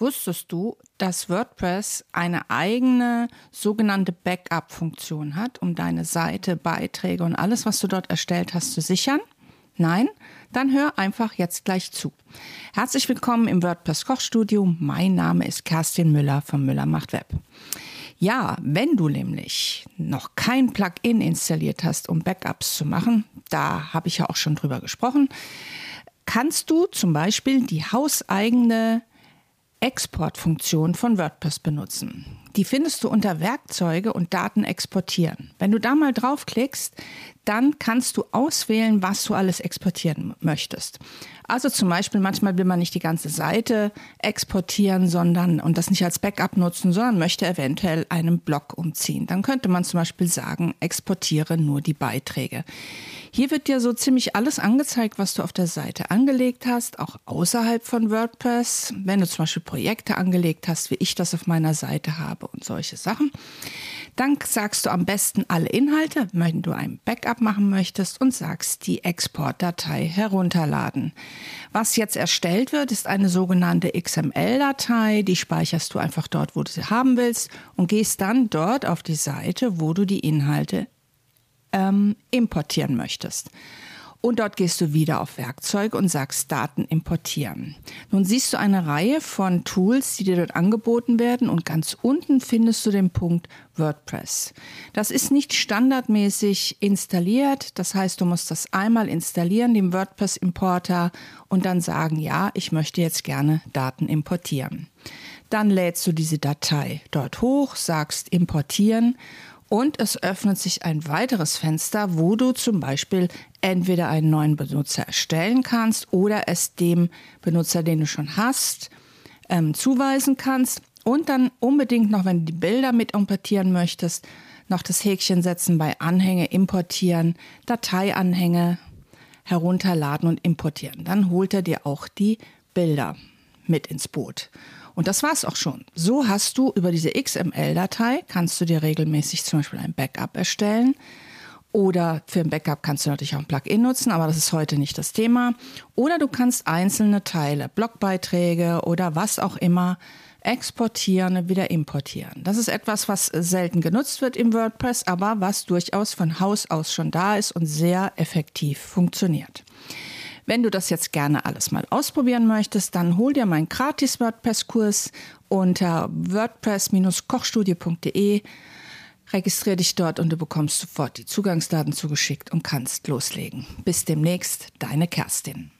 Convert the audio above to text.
Wusstest du, dass WordPress eine eigene sogenannte Backup-Funktion hat, um deine Seite, Beiträge und alles, was du dort erstellt hast, zu sichern? Nein? Dann hör einfach jetzt gleich zu. Herzlich willkommen im WordPress Kochstudio. Mein Name ist Kerstin Müller von Müller macht Web. Ja, wenn du nämlich noch kein Plugin installiert hast, um Backups zu machen, da habe ich ja auch schon drüber gesprochen, kannst du zum Beispiel die hauseigene Exportfunktion von WordPress benutzen. Die findest du unter Werkzeuge und Daten exportieren. Wenn du da mal draufklickst, dann kannst du auswählen, was du alles exportieren möchtest. Also zum Beispiel, manchmal will man nicht die ganze Seite exportieren, sondern und das nicht als Backup nutzen, sondern möchte eventuell einen Block umziehen. Dann könnte man zum Beispiel sagen, exportiere nur die Beiträge. Hier wird dir so ziemlich alles angezeigt, was du auf der Seite angelegt hast, auch außerhalb von WordPress. Wenn du zum Beispiel Projekte angelegt hast, wie ich das auf meiner Seite habe und solche Sachen. Dann sagst du am besten alle Inhalte, wenn du ein Backup machen möchtest und sagst die Exportdatei herunterladen. Was jetzt erstellt wird, ist eine sogenannte XML-Datei. Die speicherst du einfach dort, wo du sie haben willst und gehst dann dort auf die Seite, wo du die Inhalte ähm, importieren möchtest. Und dort gehst du wieder auf Werkzeug und sagst Daten importieren. Nun siehst du eine Reihe von Tools, die dir dort angeboten werden und ganz unten findest du den Punkt WordPress. Das ist nicht standardmäßig installiert. Das heißt, du musst das einmal installieren, den WordPress Importer und dann sagen, ja, ich möchte jetzt gerne Daten importieren. Dann lädst du diese Datei dort hoch, sagst importieren und es öffnet sich ein weiteres Fenster, wo du zum Beispiel entweder einen neuen Benutzer erstellen kannst oder es dem Benutzer, den du schon hast, ähm, zuweisen kannst. Und dann unbedingt noch, wenn du die Bilder mit importieren möchtest, noch das Häkchen setzen bei Anhänge, importieren, Dateianhänge herunterladen und importieren. Dann holt er dir auch die Bilder mit ins Boot. Und das war's auch schon. So hast du über diese XML-Datei, kannst du dir regelmäßig zum Beispiel ein Backup erstellen. Oder für ein Backup kannst du natürlich auch ein Plugin nutzen, aber das ist heute nicht das Thema. Oder du kannst einzelne Teile, Blogbeiträge oder was auch immer exportieren und wieder importieren. Das ist etwas, was selten genutzt wird im WordPress, aber was durchaus von Haus aus schon da ist und sehr effektiv funktioniert. Wenn du das jetzt gerne alles mal ausprobieren möchtest, dann hol dir meinen gratis WordPress-Kurs unter wordpress-kochstudio.de. Registriere dich dort und du bekommst sofort die Zugangsdaten zugeschickt und kannst loslegen. Bis demnächst, deine Kerstin.